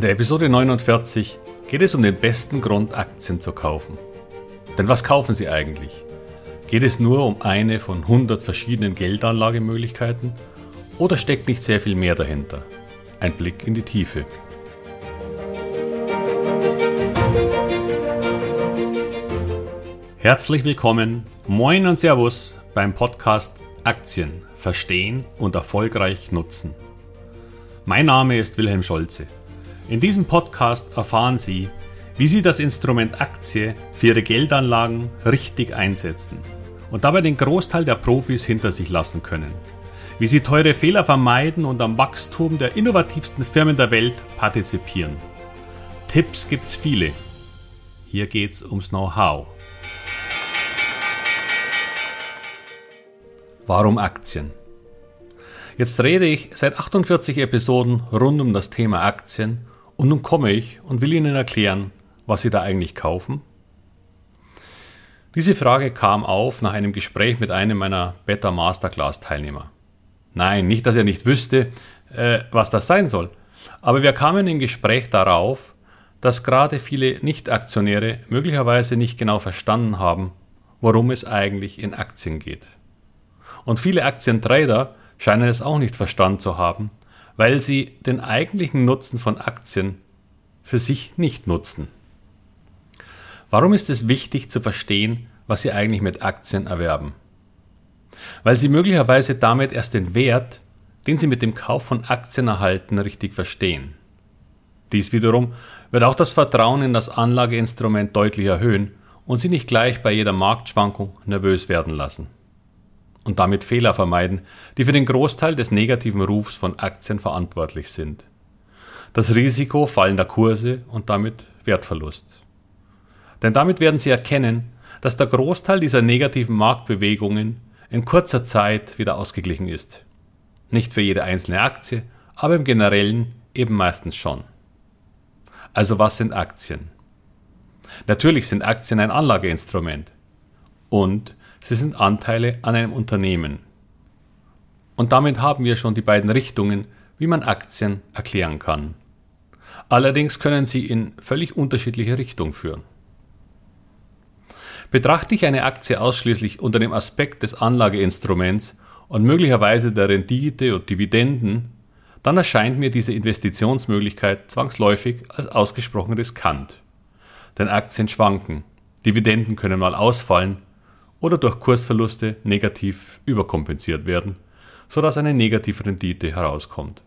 In der Episode 49 geht es um den besten Grund, Aktien zu kaufen. Denn was kaufen Sie eigentlich? Geht es nur um eine von 100 verschiedenen Geldanlagemöglichkeiten oder steckt nicht sehr viel mehr dahinter? Ein Blick in die Tiefe. Herzlich willkommen, moin und Servus beim Podcast Aktien verstehen und erfolgreich nutzen. Mein Name ist Wilhelm Scholze. In diesem Podcast erfahren Sie, wie Sie das Instrument Aktie für Ihre Geldanlagen richtig einsetzen und dabei den Großteil der Profis hinter sich lassen können. Wie Sie teure Fehler vermeiden und am Wachstum der innovativsten Firmen der Welt partizipieren. Tipps gibt's viele. Hier geht's ums Know-how. Warum Aktien? Jetzt rede ich seit 48 Episoden rund um das Thema Aktien und nun komme ich und will Ihnen erklären, was Sie da eigentlich kaufen. Diese Frage kam auf nach einem Gespräch mit einem meiner Beta Masterclass Teilnehmer. Nein, nicht, dass er nicht wüsste, äh, was das sein soll, aber wir kamen im Gespräch darauf, dass gerade viele Nicht-Aktionäre möglicherweise nicht genau verstanden haben, worum es eigentlich in Aktien geht. Und viele Aktientrader scheinen es auch nicht verstanden zu haben, weil sie den eigentlichen Nutzen von Aktien für sich nicht nutzen. Warum ist es wichtig zu verstehen, was Sie eigentlich mit Aktien erwerben? Weil Sie möglicherweise damit erst den Wert, den Sie mit dem Kauf von Aktien erhalten, richtig verstehen. Dies wiederum wird auch das Vertrauen in das Anlageinstrument deutlich erhöhen und Sie nicht gleich bei jeder Marktschwankung nervös werden lassen und damit Fehler vermeiden, die für den Großteil des negativen Rufs von Aktien verantwortlich sind. Das Risiko fallender Kurse und damit Wertverlust. Denn damit werden Sie erkennen, dass der Großteil dieser negativen Marktbewegungen in kurzer Zeit wieder ausgeglichen ist. Nicht für jede einzelne Aktie, aber im generellen eben meistens schon. Also was sind Aktien? Natürlich sind Aktien ein Anlageinstrument. Und Sie sind Anteile an einem Unternehmen. Und damit haben wir schon die beiden Richtungen, wie man Aktien erklären kann. Allerdings können sie in völlig unterschiedliche Richtungen führen. Betrachte ich eine Aktie ausschließlich unter dem Aspekt des Anlageinstruments und möglicherweise der Rendite und Dividenden, dann erscheint mir diese Investitionsmöglichkeit zwangsläufig als ausgesprochen riskant. Denn Aktien schwanken, Dividenden können mal ausfallen oder durch Kursverluste negativ überkompensiert werden, sodass eine Negativrendite herauskommt.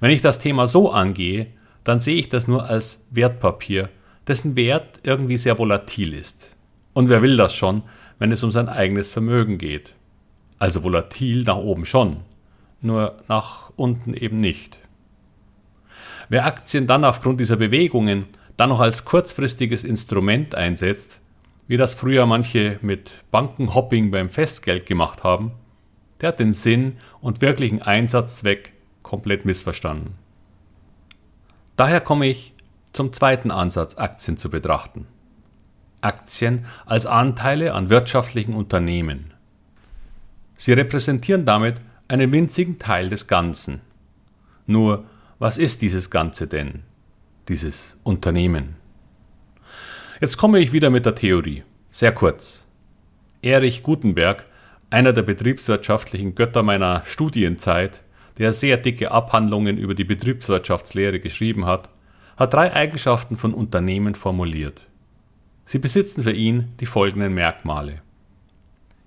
Wenn ich das Thema so angehe, dann sehe ich das nur als Wertpapier, dessen Wert irgendwie sehr volatil ist. Und wer will das schon, wenn es um sein eigenes Vermögen geht? Also volatil nach oben schon, nur nach unten eben nicht. Wer Aktien dann aufgrund dieser Bewegungen dann noch als kurzfristiges Instrument einsetzt, wie das früher manche mit Bankenhopping beim Festgeld gemacht haben, der hat den Sinn und wirklichen Einsatzzweck komplett missverstanden. Daher komme ich zum zweiten Ansatz, Aktien zu betrachten. Aktien als Anteile an wirtschaftlichen Unternehmen. Sie repräsentieren damit einen winzigen Teil des Ganzen. Nur, was ist dieses Ganze denn? Dieses Unternehmen? Jetzt komme ich wieder mit der Theorie. Sehr kurz. Erich Gutenberg, einer der betriebswirtschaftlichen Götter meiner Studienzeit, der sehr dicke Abhandlungen über die Betriebswirtschaftslehre geschrieben hat, hat drei Eigenschaften von Unternehmen formuliert. Sie besitzen für ihn die folgenden Merkmale.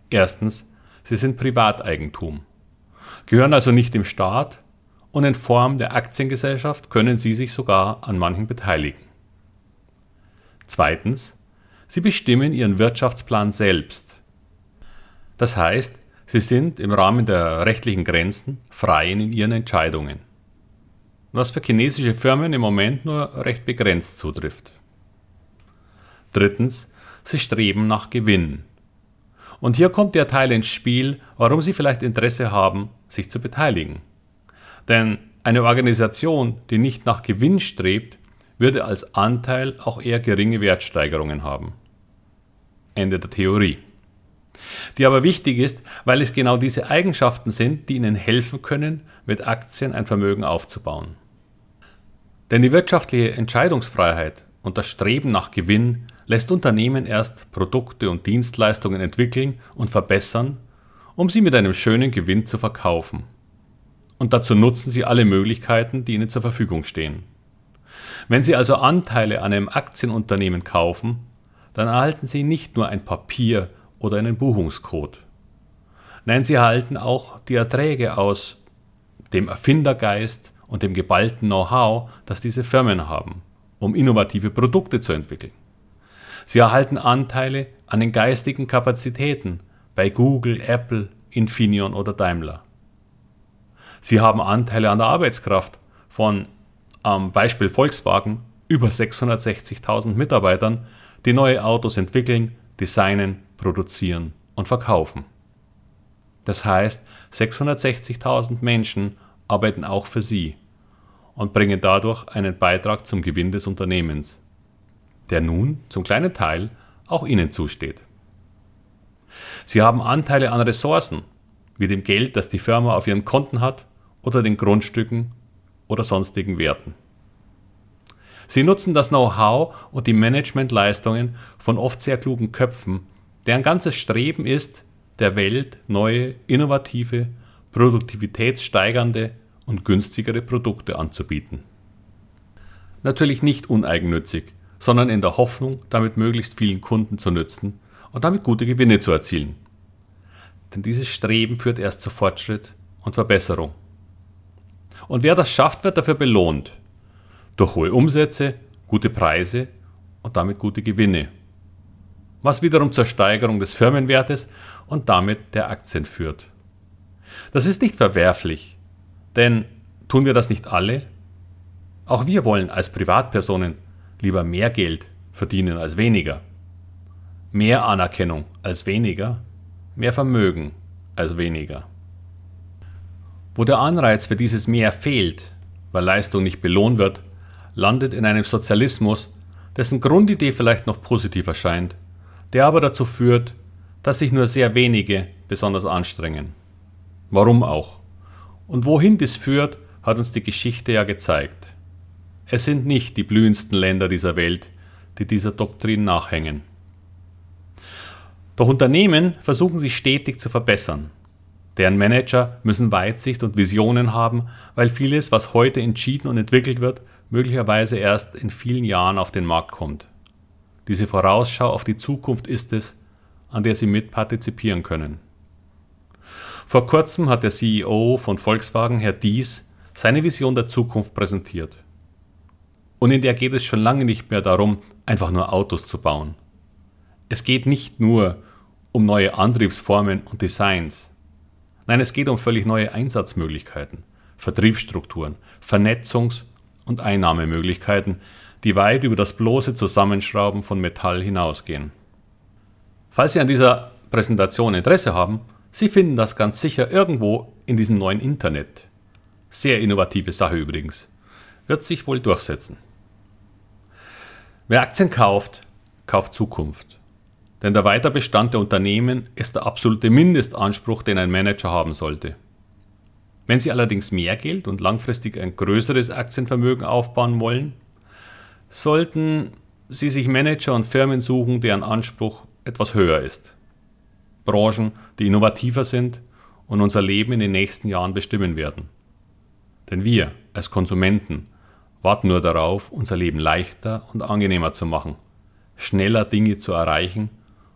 Erstens, sie sind Privateigentum, gehören also nicht dem Staat und in Form der Aktiengesellschaft können sie sich sogar an manchen beteiligen. Zweitens, sie bestimmen ihren Wirtschaftsplan selbst. Das heißt, sie sind im Rahmen der rechtlichen Grenzen frei in ihren Entscheidungen. Was für chinesische Firmen im Moment nur recht begrenzt zutrifft. Drittens, sie streben nach Gewinn. Und hier kommt der Teil ins Spiel, warum sie vielleicht Interesse haben, sich zu beteiligen. Denn eine Organisation, die nicht nach Gewinn strebt, würde als Anteil auch eher geringe Wertsteigerungen haben. Ende der Theorie. Die aber wichtig ist, weil es genau diese Eigenschaften sind, die Ihnen helfen können, mit Aktien ein Vermögen aufzubauen. Denn die wirtschaftliche Entscheidungsfreiheit und das Streben nach Gewinn lässt Unternehmen erst Produkte und Dienstleistungen entwickeln und verbessern, um sie mit einem schönen Gewinn zu verkaufen. Und dazu nutzen sie alle Möglichkeiten, die ihnen zur Verfügung stehen. Wenn Sie also Anteile an einem Aktienunternehmen kaufen, dann erhalten Sie nicht nur ein Papier oder einen Buchungscode. Nein, Sie erhalten auch die Erträge aus dem Erfindergeist und dem geballten Know-how, das diese Firmen haben, um innovative Produkte zu entwickeln. Sie erhalten Anteile an den geistigen Kapazitäten bei Google, Apple, Infineon oder Daimler. Sie haben Anteile an der Arbeitskraft von am Beispiel Volkswagen über 660.000 Mitarbeitern, die neue Autos entwickeln, designen, produzieren und verkaufen. Das heißt, 660.000 Menschen arbeiten auch für Sie und bringen dadurch einen Beitrag zum Gewinn des Unternehmens, der nun zum kleinen Teil auch Ihnen zusteht. Sie haben Anteile an Ressourcen, wie dem Geld, das die Firma auf ihren Konten hat, oder den Grundstücken oder sonstigen Werten. Sie nutzen das Know-how und die Managementleistungen von oft sehr klugen Köpfen, deren ganzes Streben ist, der Welt neue, innovative, produktivitätssteigernde und günstigere Produkte anzubieten. Natürlich nicht uneigennützig, sondern in der Hoffnung, damit möglichst vielen Kunden zu nützen und damit gute Gewinne zu erzielen. Denn dieses Streben führt erst zu Fortschritt und Verbesserung. Und wer das schafft, wird dafür belohnt. Durch hohe Umsätze, gute Preise und damit gute Gewinne. Was wiederum zur Steigerung des Firmenwertes und damit der Aktien führt. Das ist nicht verwerflich, denn tun wir das nicht alle? Auch wir wollen als Privatpersonen lieber mehr Geld verdienen als weniger. Mehr Anerkennung als weniger, mehr Vermögen als weniger. Wo der Anreiz für dieses Mehr fehlt, weil Leistung nicht belohnt wird, landet in einem Sozialismus, dessen Grundidee vielleicht noch positiv erscheint, der aber dazu führt, dass sich nur sehr wenige besonders anstrengen. Warum auch? Und wohin dies führt, hat uns die Geschichte ja gezeigt. Es sind nicht die blühendsten Länder dieser Welt, die dieser Doktrin nachhängen. Doch Unternehmen versuchen sich stetig zu verbessern. Deren Manager müssen Weitsicht und Visionen haben, weil vieles, was heute entschieden und entwickelt wird, möglicherweise erst in vielen Jahren auf den Markt kommt. Diese Vorausschau auf die Zukunft ist es, an der sie mitpartizipieren können. Vor kurzem hat der CEO von Volkswagen, Herr Dies, seine Vision der Zukunft präsentiert. Und in der geht es schon lange nicht mehr darum, einfach nur Autos zu bauen. Es geht nicht nur um neue Antriebsformen und Designs. Nein, es geht um völlig neue Einsatzmöglichkeiten, Vertriebsstrukturen, Vernetzungs- und Einnahmemöglichkeiten, die weit über das bloße Zusammenschrauben von Metall hinausgehen. Falls Sie an dieser Präsentation Interesse haben, Sie finden das ganz sicher irgendwo in diesem neuen Internet. Sehr innovative Sache übrigens. Wird sich wohl durchsetzen. Wer Aktien kauft, kauft Zukunft. Denn der Weiterbestand der Unternehmen ist der absolute Mindestanspruch, den ein Manager haben sollte. Wenn Sie allerdings mehr Geld und langfristig ein größeres Aktienvermögen aufbauen wollen, sollten Sie sich Manager und Firmen suchen, deren Anspruch etwas höher ist. Branchen, die innovativer sind und unser Leben in den nächsten Jahren bestimmen werden. Denn wir als Konsumenten warten nur darauf, unser Leben leichter und angenehmer zu machen, schneller Dinge zu erreichen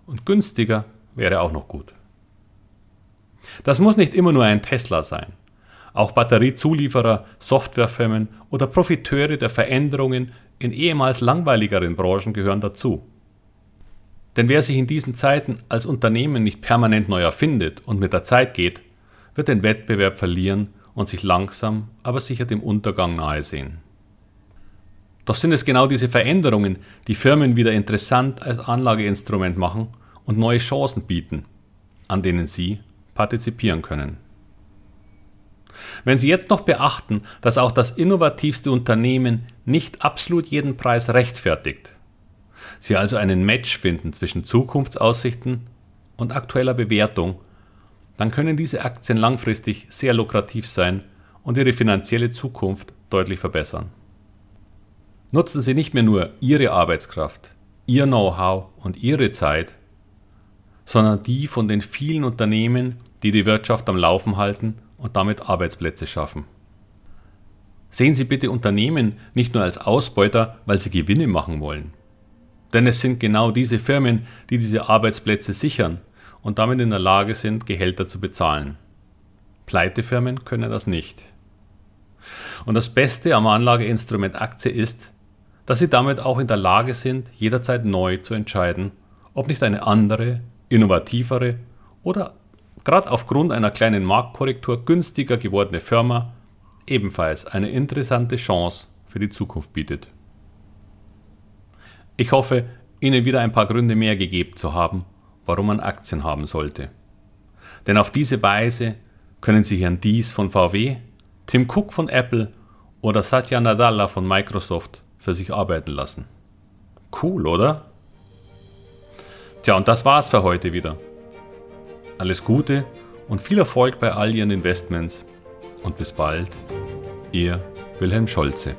und günstiger wäre auch noch gut. Das muss nicht immer nur ein Tesla sein. Auch Batteriezulieferer, Softwarefirmen oder Profiteure der Veränderungen in ehemals langweiligeren Branchen gehören dazu. Denn wer sich in diesen Zeiten als Unternehmen nicht permanent neu erfindet und mit der Zeit geht, wird den Wettbewerb verlieren und sich langsam, aber sicher dem Untergang nahe sehen. Doch sind es genau diese Veränderungen, die Firmen wieder interessant als Anlageinstrument machen und neue Chancen bieten, an denen Sie partizipieren können. Wenn Sie jetzt noch beachten, dass auch das innovativste Unternehmen nicht absolut jeden Preis rechtfertigt, Sie also einen Match finden zwischen Zukunftsaussichten und aktueller Bewertung, dann können diese Aktien langfristig sehr lukrativ sein und Ihre finanzielle Zukunft deutlich verbessern. Nutzen Sie nicht mehr nur Ihre Arbeitskraft, Ihr Know-how und Ihre Zeit, sondern die von den vielen Unternehmen, die die Wirtschaft am Laufen halten und damit Arbeitsplätze schaffen. Sehen Sie bitte Unternehmen nicht nur als Ausbeuter, weil sie Gewinne machen wollen. Denn es sind genau diese Firmen, die diese Arbeitsplätze sichern und damit in der Lage sind, Gehälter zu bezahlen. Pleitefirmen können das nicht. Und das Beste am Anlageinstrument Aktie ist, dass sie damit auch in der Lage sind, jederzeit neu zu entscheiden, ob nicht eine andere, innovativere oder gerade aufgrund einer kleinen Marktkorrektur günstiger gewordene Firma ebenfalls eine interessante Chance für die Zukunft bietet. Ich hoffe, Ihnen wieder ein paar Gründe mehr gegeben zu haben, warum man Aktien haben sollte. Denn auf diese Weise können Sie Herrn Dies von VW, Tim Cook von Apple oder Satya Nadella von Microsoft für sich arbeiten lassen. Cool, oder? Tja, und das war's für heute wieder. Alles Gute und viel Erfolg bei all Ihren Investments und bis bald, Ihr Wilhelm Scholze.